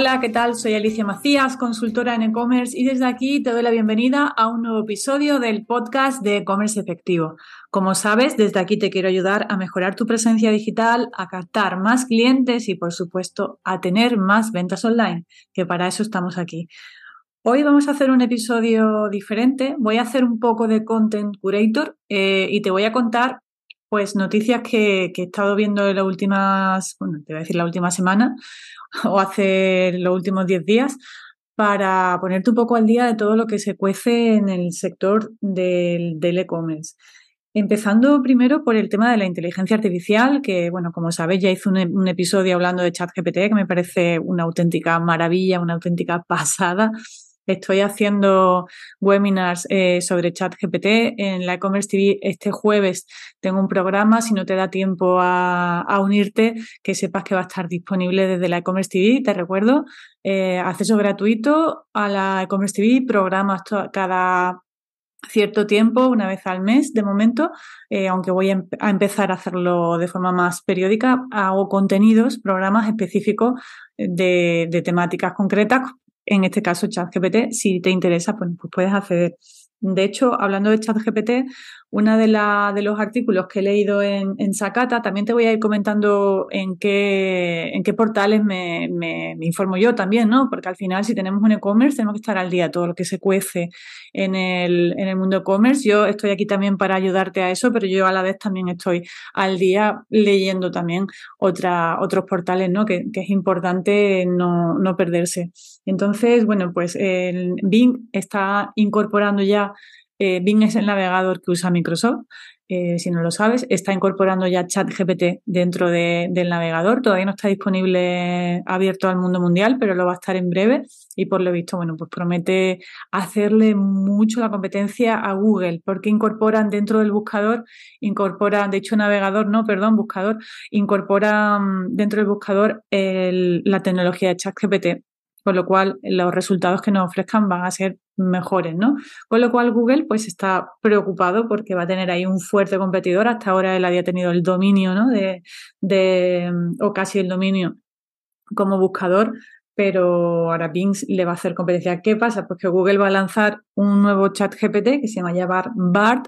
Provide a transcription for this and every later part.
Hola, ¿qué tal? Soy Alicia Macías, consultora en e-commerce y desde aquí te doy la bienvenida a un nuevo episodio del podcast de e-commerce efectivo. Como sabes, desde aquí te quiero ayudar a mejorar tu presencia digital, a captar más clientes y, por supuesto, a tener más ventas online, que para eso estamos aquí. Hoy vamos a hacer un episodio diferente. Voy a hacer un poco de content curator eh, y te voy a contar pues noticias que, que, he estado viendo en las últimas, bueno, te voy a decir la última semana o hace los últimos 10 días para ponerte un poco al día de todo lo que se cuece en el sector del, e-commerce. Empezando primero por el tema de la inteligencia artificial, que, bueno, como sabéis, ya hice un, un, episodio hablando de ChatGPT, que me parece una auténtica maravilla, una auténtica pasada. Estoy haciendo webinars eh, sobre ChatGPT en la e-commerce TV este jueves. Tengo un programa, si no te da tiempo a, unirte, que sepas que va a estar disponible desde la e-commerce TV. Te recuerdo, eh, acceso gratuito a la e-commerce TV, programas cada cierto tiempo, una vez al mes de momento, eh, aunque voy a, empezar a hacerlo de forma más periódica, hago contenidos, programas específicos de, de temáticas concretas en este caso ChatGPT, si te interesa, pues, pues puedes acceder. De hecho, hablando de ChatGPT, uno de, de los artículos que he leído en, en Sakata, también te voy a ir comentando en qué, en qué portales me, me, informo yo también, ¿no? Porque al final, si tenemos un e-commerce, tenemos que estar al día todo lo que se cuece en el, en el mundo e-commerce. Yo estoy aquí también para ayudarte a eso, pero yo a la vez también estoy al día leyendo también otra, otros portales, ¿no? Que, que es importante no, no perderse. Entonces, bueno, pues el Bing está incorporando ya, eh, Bing es el navegador que usa Microsoft, eh, si no lo sabes, está incorporando ya ChatGPT dentro de, del navegador. Todavía no está disponible abierto al mundo mundial, pero lo va a estar en breve. Y por lo visto, bueno, pues promete hacerle mucho la competencia a Google, porque incorporan dentro del buscador, incorporan, de hecho, navegador, no, perdón, buscador, incorporan dentro del buscador la tecnología de ChatGPT con lo cual los resultados que nos ofrezcan van a ser mejores, ¿no? Con lo cual Google pues está preocupado porque va a tener ahí un fuerte competidor. Hasta ahora él había tenido el dominio, ¿no? De, de o casi el dominio como buscador, pero ahora Bing le va a hacer competencia. ¿Qué pasa? Pues que Google va a lanzar un nuevo chat GPT que se llama llamar BART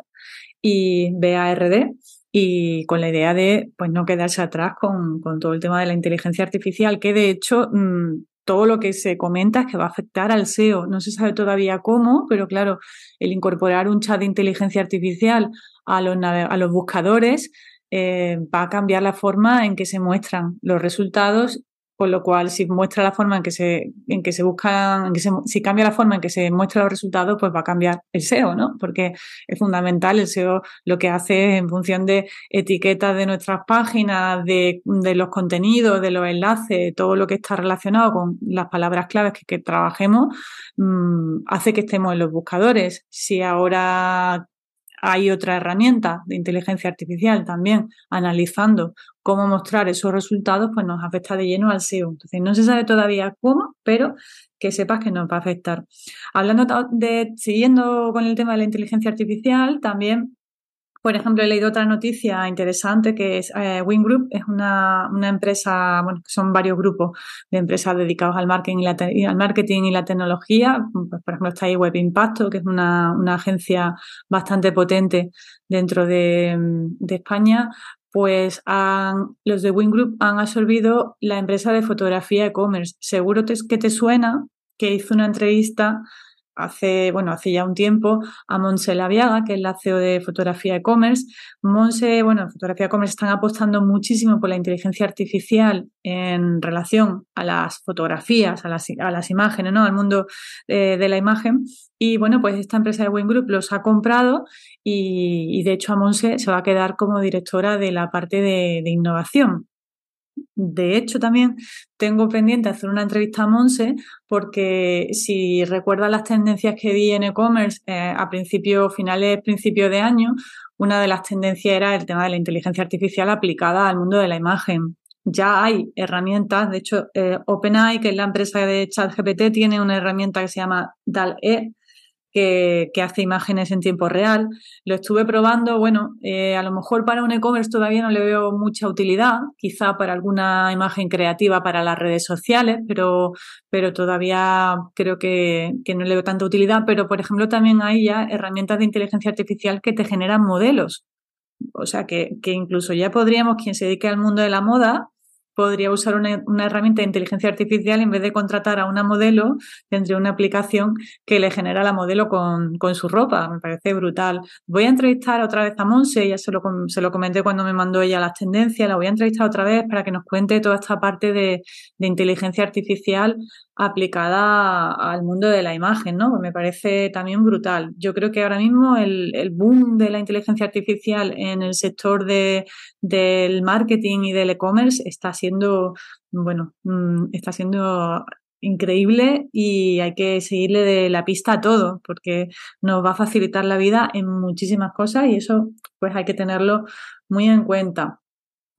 y BARD y con la idea de pues no quedarse atrás con, con, todo el tema de la inteligencia artificial, que de hecho mm, todo lo que se comenta es que va a afectar al SEO. No se sabe todavía cómo, pero claro, el incorporar un chat de inteligencia artificial a los, a los buscadores eh, va a cambiar la forma en que se muestran los resultados con lo cual, si muestra la forma en que se, en que se buscan, que si cambia la forma en que se muestran los resultados, pues va a cambiar el SEO, ¿no? Porque es fundamental. El SEO lo que hace es en función de etiquetas de nuestras páginas, de, de los contenidos, de los enlaces, todo lo que está relacionado con las palabras claves que, trabajemos, mmm, hace que estemos en los buscadores. Si ahora hay otra herramienta de inteligencia artificial también analizando cómo mostrar esos resultados, pues nos afecta de lleno al SEO. Entonces, no se sabe todavía cómo, pero que sepas que nos va a afectar. Hablando de, siguiendo con el tema de la inteligencia artificial, también por ejemplo, he leído otra noticia interesante que es eh, Wing Group, es una, una, empresa, bueno, son varios grupos de empresas dedicados al marketing y la, al marketing y la tecnología. Pues, por ejemplo, está ahí Web Impacto, que es una, una agencia bastante potente dentro de, de España. Pues han, los de Wing Group han absorbido la empresa de fotografía e-commerce. Seguro que te suena que hizo una entrevista hace, bueno, hace ya un tiempo a Monse Laviaga, que es la CEO de Fotografía e-commerce. Monse, bueno, Fotografía e-commerce están apostando muchísimo por la inteligencia artificial en relación a las fotografías, a las, a las imágenes, ¿no? Al mundo eh, de la imagen. Y bueno, pues esta empresa de Wing Group los ha comprado y, de hecho a Monse se va a quedar como directora de la parte de innovación. De hecho, también tengo pendiente hacer una entrevista a Monse porque si recuerdas las tendencias que vi en e-commerce eh, a principios, finales, principios de año, una de las tendencias era el tema de la inteligencia artificial aplicada al mundo de la imagen. Ya hay herramientas, de hecho, eh, OpenAI, que es la empresa de ChatGPT, tiene una herramienta que se llama DAL-E, que, hace imágenes en tiempo real. Lo estuve probando, bueno, eh, a lo mejor para un e-commerce todavía no le veo mucha utilidad, quizá para alguna imagen creativa para las redes sociales, pero, pero todavía creo que, que no le veo tanta utilidad. Pero, por ejemplo, también hay ya herramientas de inteligencia artificial que te generan modelos. O sea, que, que incluso ya podríamos, quien se dedique al mundo de la moda, podría usar una, herramienta de inteligencia artificial en vez de contratar a una modelo, tendría una aplicación que le genera la modelo con, su ropa. Me parece brutal. Voy a entrevistar otra vez a Monse, ya se lo, se lo comenté cuando me mandó ella las tendencias, la voy a entrevistar otra vez para que nos cuente toda esta parte de, de inteligencia artificial aplicada al mundo de la imagen, ¿no? Pues me parece también brutal. Yo creo que ahora mismo el, boom de la inteligencia artificial en el sector de, del marketing y del e-commerce está siendo, bueno, mm, está siendo increíble y hay que seguirle de la pista a todo porque nos va a facilitar la vida en muchísimas cosas y eso pues hay que tenerlo muy en cuenta.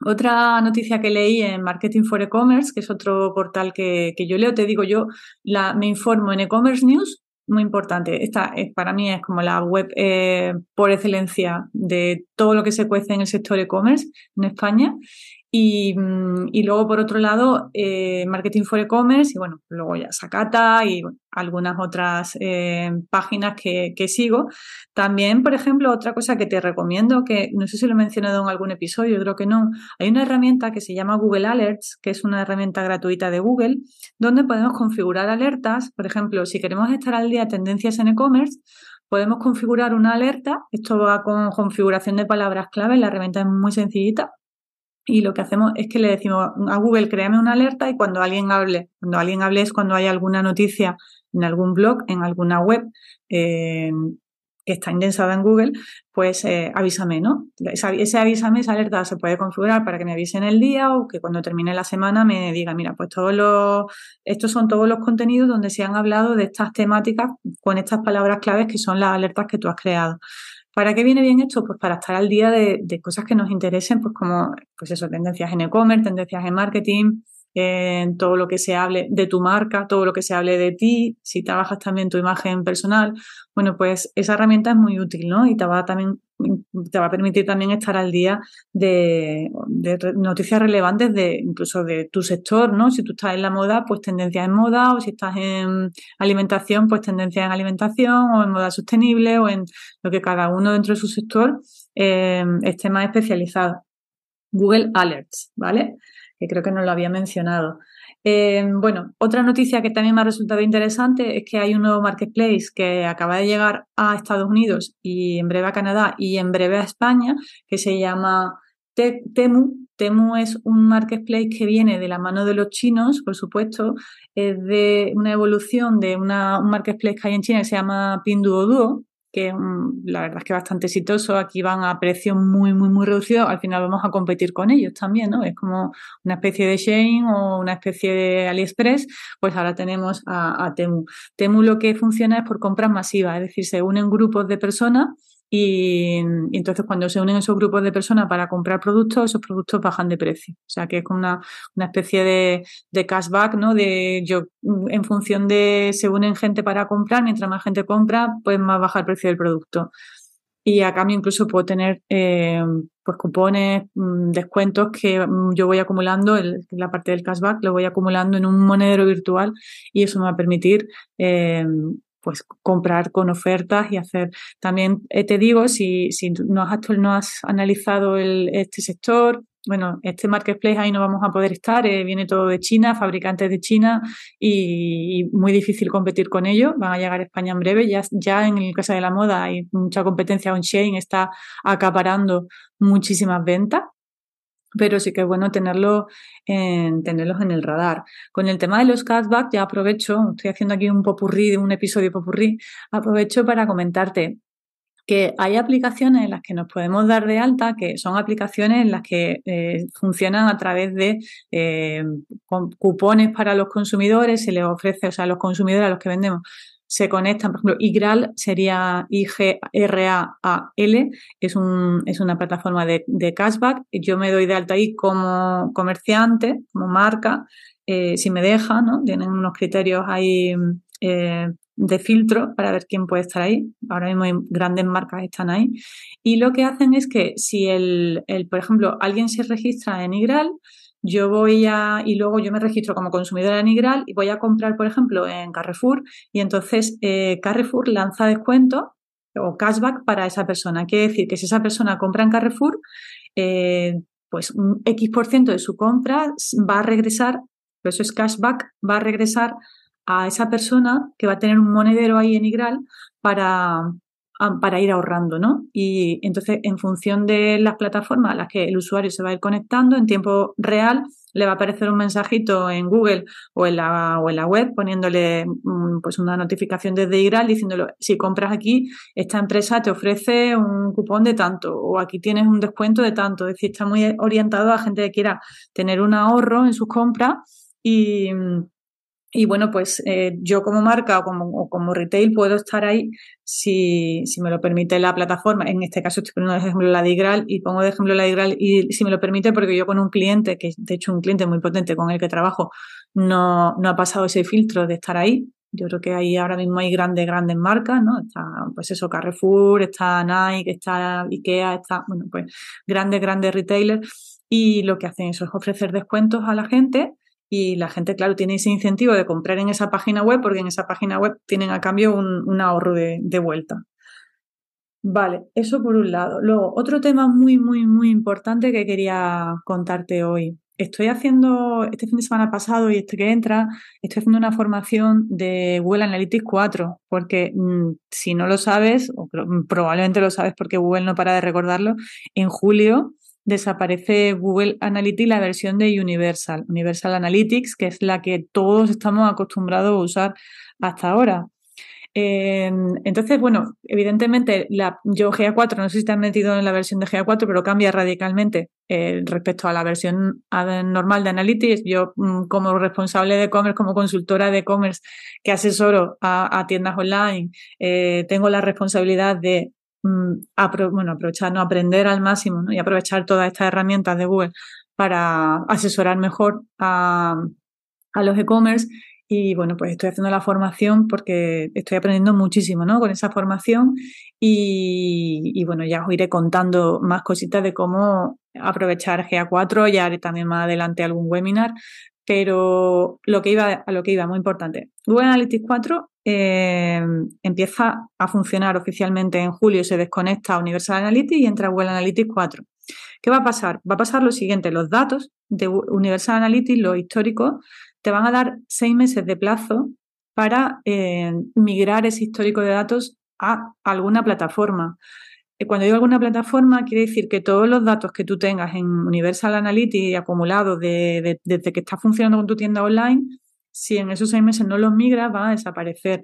Otra noticia que leí en Marketing for E-Commerce, que es otro portal que, yo leo, te digo yo, la, me informo en e-commerce news, muy importante. Esta es, para mí es como la web eh, por excelencia de todo lo que se cuece en el sector e-commerce en España. Mm, y, luego, por otro lado, eh, Marketing for E-Commerce y bueno, luego ya Sakata y algunas otras eh, páginas que, sigo. También, por ejemplo, otra cosa que te recomiendo, que no sé si lo he mencionado en algún episodio, creo que no, hay una herramienta que se llama Google Alerts, que es una herramienta gratuita de Google, donde podemos configurar alertas. Por ejemplo, si queremos estar al día tendencias en e-commerce, podemos configurar una alerta. Esto va con configuración de palabras clave, la herramienta es muy sencillita y lo que hacemos es que le decimos a Google, créame una alerta y cuando alguien hable, cuando alguien hable es cuando hay alguna noticia en algún blog, en alguna web eh, que está indensada en Google, pues eh, avísame, ¿no? Ese, avísame, esa alerta se puede configurar para que me avisen el día o que cuando termine la semana me diga, mira, pues todos los, estos son todos los contenidos donde se han hablado de estas temáticas con estas palabras claves que son las alertas que tú has creado. ¿Para qué viene bien esto? Pues para estar al día de, cosas que nos interesen, pues como, pues eso, tendencias en e-commerce, tendencias en marketing, en todo lo que se hable de tu marca, todo lo que se hable de ti, si trabajas también tu imagen personal, bueno, pues esa herramienta es muy útil, ¿no? Y te va también te va a permitir también estar al día de, noticias relevantes de incluso de tu sector, ¿no? Si tú estás en la moda, pues tendencias en moda, o si estás en alimentación, pues tendencias en alimentación, o en moda sostenible, o en lo que cada uno dentro de su sector eh, esté más especializado. Google Alerts, ¿vale? Que creo que no lo había mencionado. Eh, bueno, otra noticia que también me ha resultado interesante es que hay un nuevo marketplace que acaba de llegar a Estados Unidos y en breve a Canadá y en breve a España, que se llama Temu. Temu es un marketplace que viene de la mano de los chinos, por supuesto, es de una evolución de un marketplace que hay en China que se llama Pinduoduo, que la verdad es que bastante exitoso. Aquí van a precios muy, muy, muy reducidos. Al final vamos a competir con ellos también, ¿no? Es como una especie de Shane o una especie de AliExpress. Pues ahora tenemos a, Temu. Temu lo que funciona es por compras masivas, es decir, se unen grupos de personas y, entonces cuando se unen esos grupos de personas para comprar productos, esos productos bajan de precio. O sea que es como una, una especie de, de, cashback, ¿no? De yo, en función de se unen gente para comprar, mientras más gente compra, pues más baja el precio del producto. Y a cambio incluso puedo tener eh, pues cupones, mm, descuentos que mm, yo voy acumulando, en la parte del cashback lo voy acumulando en un monedero virtual y eso me va a permitir eh, pues comprar con ofertas y hacer también eh, te digo si, si no has, no has analizado el, este sector bueno, este marketplace ahí no vamos a poder estar, eh, viene todo de China, fabricantes de China y, muy difícil competir con ellos. Van a llegar a España en breve. Ya, ya en el caso de la moda hay mucha competencia. On Shane está acaparando muchísimas ventas pero sí que es bueno tenerlo en, tenerlos en el radar. Con el tema de los cashback, ya aprovecho, estoy haciendo aquí un popurrí, un episodio popurrí, aprovecho para comentarte que hay aplicaciones en las que nos podemos dar de alta, que son aplicaciones en las que eh, funcionan a través de eh, cupones para los consumidores, se les ofrece, o sea, a los consumidores a los que vendemos, se conectan, por ejemplo, IGRAL sería I-G-R-A-A-L, es, un, es una plataforma de, cashback. Yo me doy de alta ahí como comerciante, como marca, eh, si me deja, ¿no? Tienen unos criterios ahí eh, de filtro para ver quién puede estar ahí. Ahora mismo hay grandes marcas que están ahí. Y lo que hacen es que si el, el por ejemplo, alguien se registra en Igral, yo voy a, y luego yo me registro como consumidora en Igral y voy a comprar, por ejemplo, en Carrefour y entonces eh, Carrefour lanza descuento o cashback para esa persona. Quiere decir que si esa persona compra en Carrefour, eh, pues un X por ciento de su compra va a regresar, por eso es cashback, va a regresar a esa persona que va a tener un monedero ahí en Igral para, para ir ahorrando, ¿no? Y entonces, en función de las plataformas a las que el usuario se va a ir conectando, en tiempo real le va a aparecer un mensajito en Google o en la, o en la web poniéndole mm, pues una notificación desde IGRAL diciéndole si compras aquí, esta empresa te ofrece un cupón de tanto o aquí tienes un descuento de tanto. Es decir, está muy orientado a gente que quiera tener un ahorro en sus compras y, y bueno, pues eh, yo como marca o como, como, retail puedo estar ahí si, si, me lo permite la plataforma. En este caso estoy poniendo de ejemplo la Digral y pongo de ejemplo la Digral y si me lo permite porque yo con un cliente, que de hecho un cliente muy potente con el que trabajo, no, no ha pasado ese filtro de estar ahí. Yo creo que ahí ahora mismo hay grandes, grandes marcas, ¿no? Está, pues eso, Carrefour, está Nike, está Ikea, está, bueno, pues grandes, grandes retailers. Y lo que hacen es ofrecer descuentos a la gente y la gente, claro, tiene ese incentivo de comprar en esa página web porque en esa página web tienen a cambio un, ahorro de, vuelta. Vale, eso por un lado. Luego, otro tema muy, muy, muy importante que quería contarte hoy. Estoy haciendo, este fin de semana pasado y este que entra, estoy haciendo una formación de Google Analytics 4, porque mm, si no lo sabes, o probablemente lo sabes porque Google no para de recordarlo, en julio desaparece Google Analytics la versión de Universal, Universal Analytics, que es la que todos estamos acostumbrados a usar hasta ahora. entonces, bueno, evidentemente la, yo GA4, no sé si te has metido en la versión de GA4, pero cambia radicalmente eh, respecto a la versión normal de Analytics. Yo, mm, como responsable de e-commerce, como consultora de e-commerce que asesoro a, tiendas online, eh, tengo la responsabilidad de Mm, bueno, aprovechar, no aprender al máximo y aprovechar todas estas herramientas de Google para asesorar mejor a, los e-commerce. Y bueno, pues estoy haciendo la formación porque estoy aprendiendo muchísimo, ¿no? Con esa formación y, bueno, ya os iré contando más cositas de cómo aprovechar GA4, ya haré también más adelante algún webinar, pero lo que iba, a lo que iba, muy importante. Google Analytics 4 eh, empieza a funcionar oficialmente en julio, se desconecta a Universal Analytics y entra Google Analytics 4. ¿Qué va a pasar? Va a pasar lo siguiente, los datos de Universal Analytics, los históricos, te van a dar seis meses de plazo para eh, migrar ese histórico de datos a alguna plataforma. Eh, cuando digo alguna plataforma, quiere decir que todos los datos que tú tengas en Universal Analytics acumulados desde que está funcionando con tu tienda online, si en esos seis meses no los migras, van a desaparecer.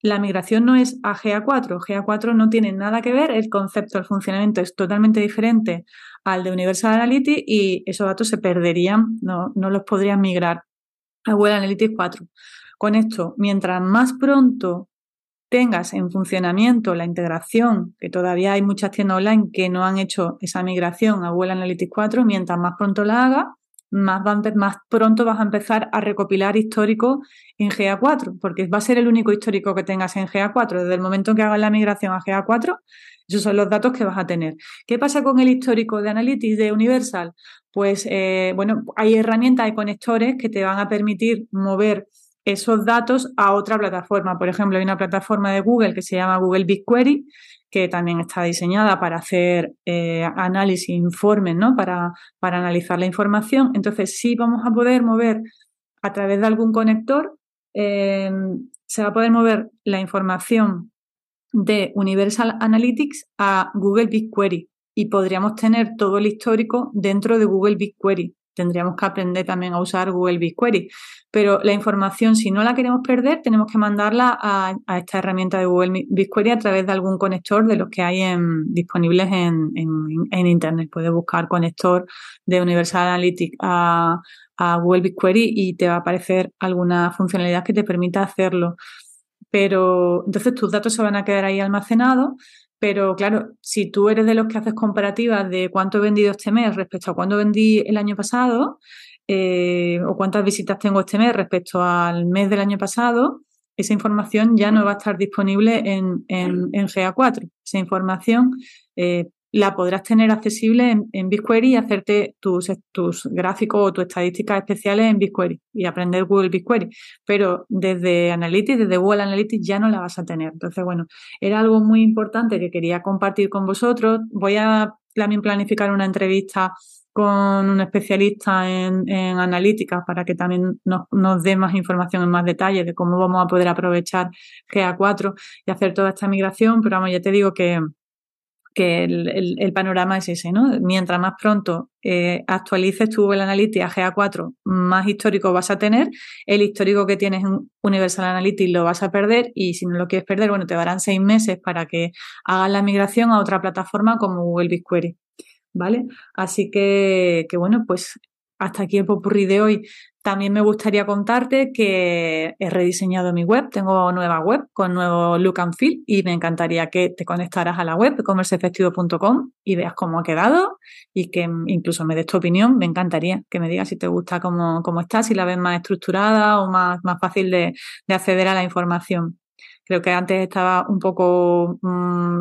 La migración no es a GA4. GA4 no tiene nada que ver, el concepto, el funcionamiento es totalmente diferente al de Universal Analytics y esos datos se perderían, no, no los podrían migrar a Google Analytics 4. Con esto, mientras más pronto tengas en funcionamiento la integración, que todavía hay muchas tiendas online que no han hecho esa migración a Google Analytics 4, mientras más pronto la hagas, más, más pronto vas a empezar a recopilar histórico en GA4, porque va a ser el único histórico que tengas en GA4. Desde el momento en que hagas la migración a GA4, esos son los datos que vas a tener. ¿Qué pasa con el histórico de Analytics de Universal? Pues, eh, bueno, hay herramientas y conectores que te van a permitir mover esos datos a otra plataforma. Por ejemplo, hay una plataforma de Google que se llama Google BigQuery, que también está diseñada para hacer eh, análisis, informes, ¿no? Para, para analizar la información. Entonces, sí vamos a poder mover a través de algún conector, eh, se va a poder mover la información de Universal Analytics a Google BigQuery y podríamos tener todo el histórico dentro de Google BigQuery tendríamos que aprender también a usar Google BigQuery. Pero la información, si no la queremos perder, tenemos que mandarla a, esta herramienta de Google BigQuery a través de algún conector de los que hay disponibles en, Internet. Puedes buscar conector de Universal Analytics a, a Google BigQuery y te va a aparecer alguna funcionalidad que te permita hacerlo. Pero entonces tus datos se van a quedar ahí almacenados pero claro, si tú eres de los que haces comparativas de cuánto he vendido este mes respecto a cuánto vendí el año pasado, eh, o cuántas visitas tengo este mes respecto al mes del año pasado, esa información ya no va a estar disponible en, en, en GA4. Esa información eh, la podrás tener accesible en, en, BigQuery y hacerte tus, tus gráficos o tus estadísticas especiales en BigQuery y aprender Google BigQuery. Pero desde Analytics, desde Google Analytics ya no la vas a tener. Entonces, bueno, era algo muy importante que quería compartir con vosotros. Voy a también planificar una entrevista con un especialista en, en analítica para que también nos, nos, dé más información en más detalle de cómo vamos a poder aprovechar GA4 y hacer toda esta migración. Pero vamos, ya te digo que, que el, el, panorama es ese, ¿no? Mientras más pronto eh, actualices tu Google Analytics a GA4, más histórico vas a tener. El histórico que tienes en Universal Analytics lo vas a perder y si no lo quieres perder, bueno, te darán seis meses para que hagas la migración a otra plataforma como Google BigQuery. ¿Vale? Así que, que bueno, pues hasta aquí el popurrí de hoy. También me gustaría contarte que he rediseñado mi web, tengo nueva web con nuevo look and feel y me encantaría que te conectaras a la web comerceefectivo.com y veas cómo ha quedado y que incluso me des tu opinión. Me encantaría que me digas si te gusta cómo, cómo está, si la ves más estructurada o más, más fácil de, de acceder a la información. Creo que antes estaba un poco, mmm,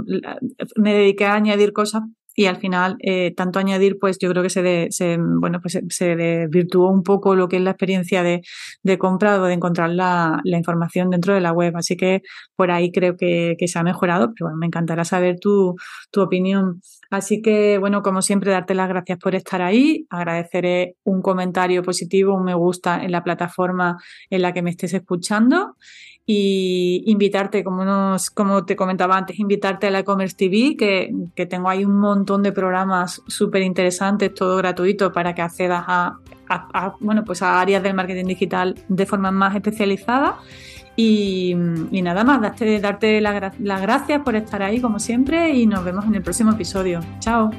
me dediqué a añadir cosas y al final eh, tanto añadir pues yo creo que se, de, se bueno pues se, desvirtuó un poco lo que es la experiencia de, de compra o de encontrar la, la, información dentro de la web. Así que por ahí creo que, que se ha mejorado pero bueno, me encantará saber tu, tu opinión. Así que bueno como siempre darte las gracias por estar ahí. Agradeceré un comentario positivo un me gusta en la plataforma en la que me estés escuchando y invitarte, como, nos, como te comentaba antes, invitarte a la e-commerce TV, que, que, tengo ahí un montón de programas súper interesantes, todo gratuito, para que accedas a, bueno, pues a áreas del marketing digital de forma más especializada. Y, nada más, darte, darte las la gracias por estar ahí, como siempre, y nos vemos en el próximo episodio. Chao.